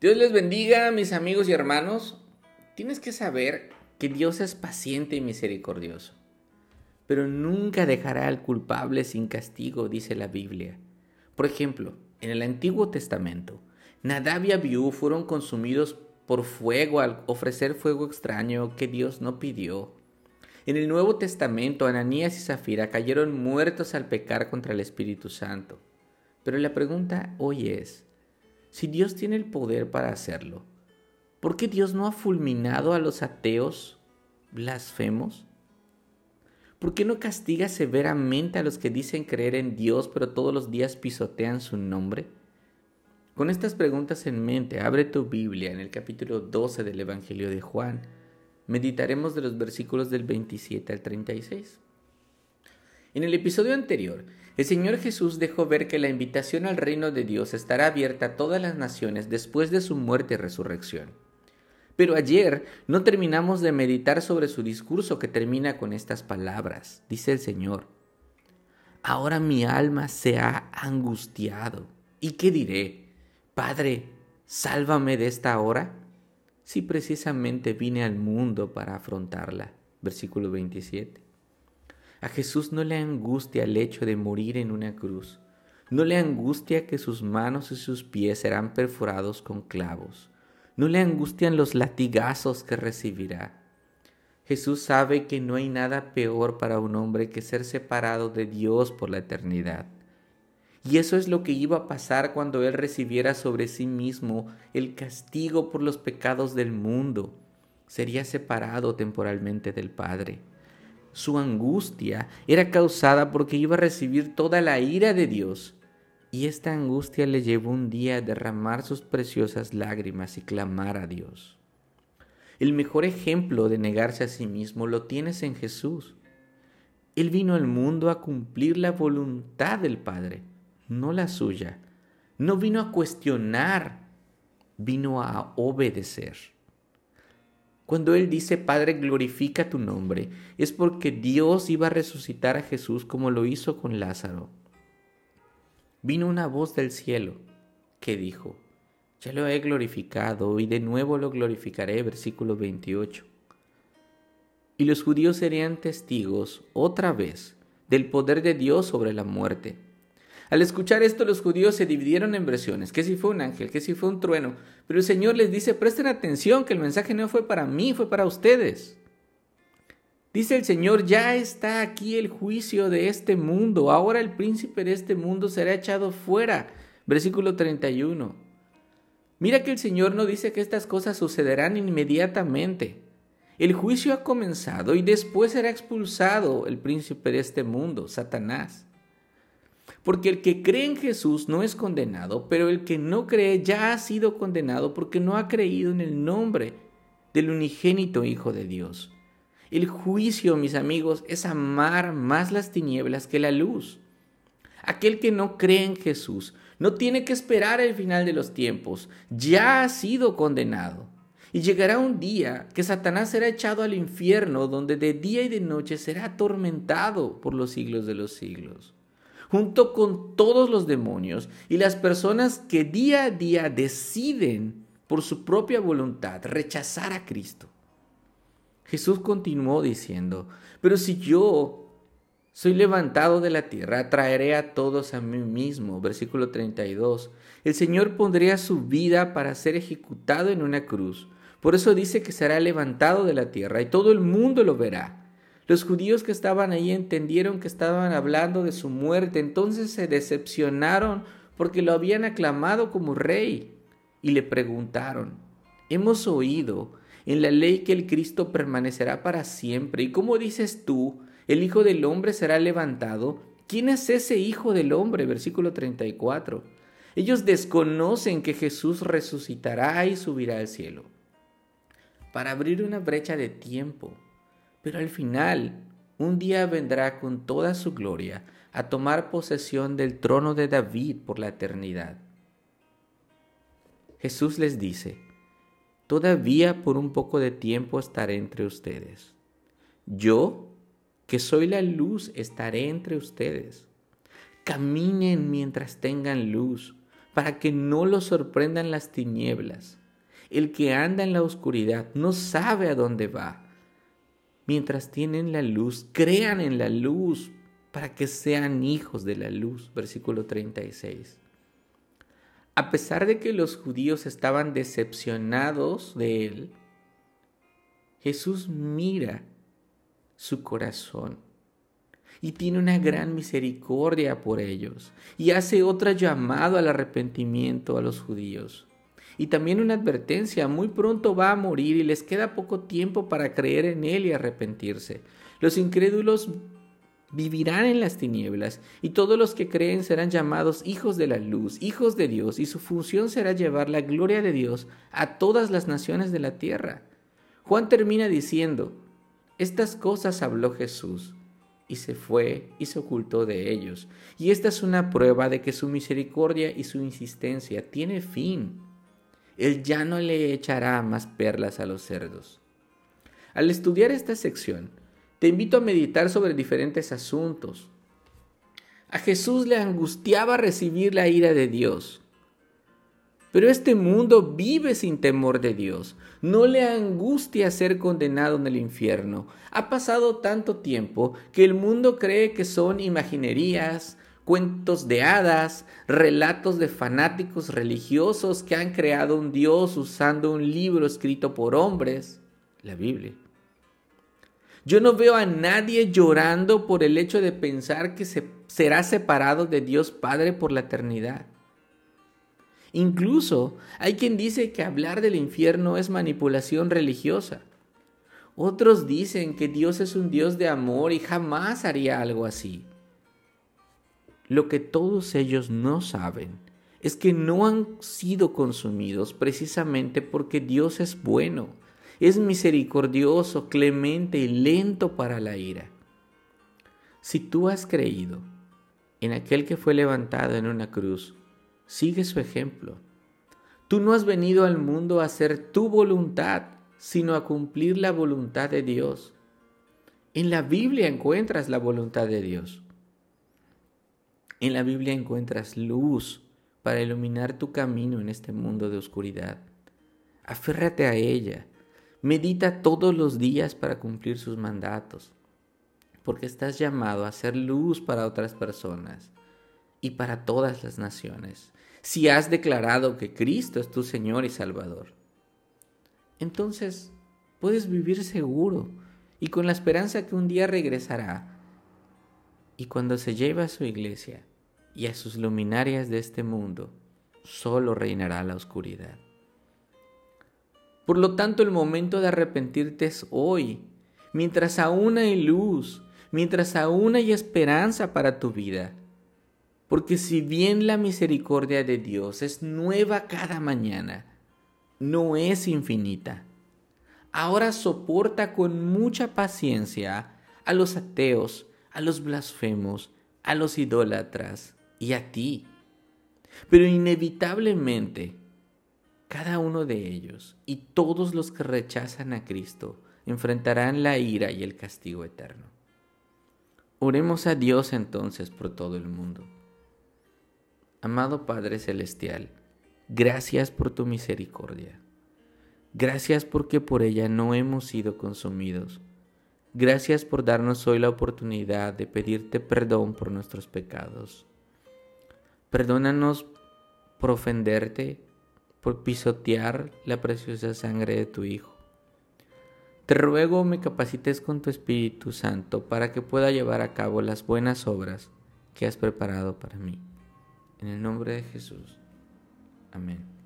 Dios les bendiga, mis amigos y hermanos. Tienes que saber que Dios es paciente y misericordioso, pero nunca dejará al culpable sin castigo, dice la Biblia. Por ejemplo, en el Antiguo Testamento, Nadab y Abiú fueron consumidos por fuego al ofrecer fuego extraño que Dios no pidió. En el Nuevo Testamento, Ananías y Zafira cayeron muertos al pecar contra el Espíritu Santo. Pero la pregunta hoy es, si Dios tiene el poder para hacerlo, ¿por qué Dios no ha fulminado a los ateos blasfemos? ¿Por qué no castiga severamente a los que dicen creer en Dios pero todos los días pisotean su nombre? Con estas preguntas en mente, abre tu Biblia en el capítulo 12 del Evangelio de Juan. Meditaremos de los versículos del 27 al 36. En el episodio anterior, el Señor Jesús dejó ver que la invitación al reino de Dios estará abierta a todas las naciones después de su muerte y resurrección. Pero ayer no terminamos de meditar sobre su discurso que termina con estas palabras. Dice el Señor, ahora mi alma se ha angustiado. ¿Y qué diré? Padre, sálvame de esta hora. Si precisamente vine al mundo para afrontarla. Versículo 27. A Jesús no le angustia el hecho de morir en una cruz. No le angustia que sus manos y sus pies serán perforados con clavos. No le angustian los latigazos que recibirá. Jesús sabe que no hay nada peor para un hombre que ser separado de Dios por la eternidad. Y eso es lo que iba a pasar cuando Él recibiera sobre sí mismo el castigo por los pecados del mundo. Sería separado temporalmente del Padre. Su angustia era causada porque iba a recibir toda la ira de Dios. Y esta angustia le llevó un día a derramar sus preciosas lágrimas y clamar a Dios. El mejor ejemplo de negarse a sí mismo lo tienes en Jesús. Él vino al mundo a cumplir la voluntad del Padre, no la suya. No vino a cuestionar, vino a obedecer. Cuando Él dice, Padre, glorifica tu nombre, es porque Dios iba a resucitar a Jesús como lo hizo con Lázaro. Vino una voz del cielo que dijo, ya lo he glorificado y de nuevo lo glorificaré, versículo 28. Y los judíos serían testigos otra vez del poder de Dios sobre la muerte al escuchar esto, los judíos se dividieron en versiones, que si fue un ángel, que si fue un trueno, pero el Señor les dice, presten atención, que el mensaje no fue para mí, fue para ustedes. Dice el Señor, ya está aquí el juicio de este mundo, ahora el príncipe de este mundo será echado fuera. Versículo 31. Mira que el Señor no dice que estas cosas sucederán inmediatamente. El juicio ha comenzado y después será expulsado el príncipe de este mundo, Satanás. Porque el que cree en Jesús no es condenado, pero el que no cree ya ha sido condenado porque no ha creído en el nombre del unigénito Hijo de Dios. El juicio, mis amigos, es amar más las tinieblas que la luz. Aquel que no cree en Jesús no tiene que esperar el final de los tiempos, ya ha sido condenado. Y llegará un día que Satanás será echado al infierno, donde de día y de noche será atormentado por los siglos de los siglos junto con todos los demonios y las personas que día a día deciden por su propia voluntad rechazar a Cristo. Jesús continuó diciendo, pero si yo soy levantado de la tierra, traeré a todos a mí mismo. Versículo 32. El Señor pondría su vida para ser ejecutado en una cruz. Por eso dice que será levantado de la tierra y todo el mundo lo verá. Los judíos que estaban ahí entendieron que estaban hablando de su muerte, entonces se decepcionaron porque lo habían aclamado como rey y le preguntaron, hemos oído en la ley que el Cristo permanecerá para siempre, y cómo dices tú, el Hijo del Hombre será levantado. ¿Quién es ese Hijo del Hombre? Versículo 34. Ellos desconocen que Jesús resucitará y subirá al cielo para abrir una brecha de tiempo pero al final, un día vendrá con toda su gloria a tomar posesión del trono de David por la eternidad. Jesús les dice, todavía por un poco de tiempo estaré entre ustedes. Yo, que soy la luz, estaré entre ustedes. Caminen mientras tengan luz, para que no lo sorprendan las tinieblas. El que anda en la oscuridad no sabe a dónde va. Mientras tienen la luz, crean en la luz para que sean hijos de la luz. Versículo 36. A pesar de que los judíos estaban decepcionados de él, Jesús mira su corazón y tiene una gran misericordia por ellos y hace otro llamado al arrepentimiento a los judíos. Y también una advertencia, muy pronto va a morir y les queda poco tiempo para creer en Él y arrepentirse. Los incrédulos vivirán en las tinieblas y todos los que creen serán llamados hijos de la luz, hijos de Dios, y su función será llevar la gloria de Dios a todas las naciones de la tierra. Juan termina diciendo, estas cosas habló Jesús y se fue y se ocultó de ellos. Y esta es una prueba de que su misericordia y su insistencia tiene fin. Él ya no le echará más perlas a los cerdos. Al estudiar esta sección, te invito a meditar sobre diferentes asuntos. A Jesús le angustiaba recibir la ira de Dios. Pero este mundo vive sin temor de Dios. No le angustia ser condenado en el infierno. Ha pasado tanto tiempo que el mundo cree que son imaginerías, cuentos de hadas, relatos de fanáticos religiosos que han creado un Dios usando un libro escrito por hombres, la Biblia. Yo no veo a nadie llorando por el hecho de pensar que se será separado de Dios Padre por la eternidad. Incluso hay quien dice que hablar del infierno es manipulación religiosa. Otros dicen que Dios es un Dios de amor y jamás haría algo así. Lo que todos ellos no saben es que no han sido consumidos precisamente porque Dios es bueno es misericordioso, clemente y lento para la ira. Si tú has creído en aquel que fue levantado en una cruz, sigue su ejemplo. Tú no has venido al mundo a hacer tu voluntad, sino a cumplir la voluntad de Dios. En la Biblia encuentras la voluntad de Dios. En la Biblia encuentras luz para iluminar tu camino en este mundo de oscuridad. Aférrate a ella Medita todos los días para cumplir sus mandatos, porque estás llamado a ser luz para otras personas y para todas las naciones, si has declarado que Cristo es tu Señor y Salvador. Entonces puedes vivir seguro y con la esperanza que un día regresará y cuando se lleve a su iglesia y a sus luminarias de este mundo, solo reinará la oscuridad. Por lo tanto, el momento de arrepentirte es hoy, mientras aún hay luz, mientras aún hay esperanza para tu vida. Porque si bien la misericordia de Dios es nueva cada mañana, no es infinita. Ahora soporta con mucha paciencia a los ateos, a los blasfemos, a los idólatras y a ti. Pero inevitablemente cada uno de ellos y todos los que rechazan a Cristo enfrentarán la ira y el castigo eterno. Oremos a Dios entonces por todo el mundo. Amado Padre Celestial, gracias por tu misericordia. Gracias porque por ella no hemos sido consumidos. Gracias por darnos hoy la oportunidad de pedirte perdón por nuestros pecados. Perdónanos por ofenderte, por pisotear la preciosa sangre de tu Hijo. Te ruego me capacites con tu Espíritu Santo para que pueda llevar a cabo las buenas obras que has preparado para mí. En el nombre de Jesús. Amén.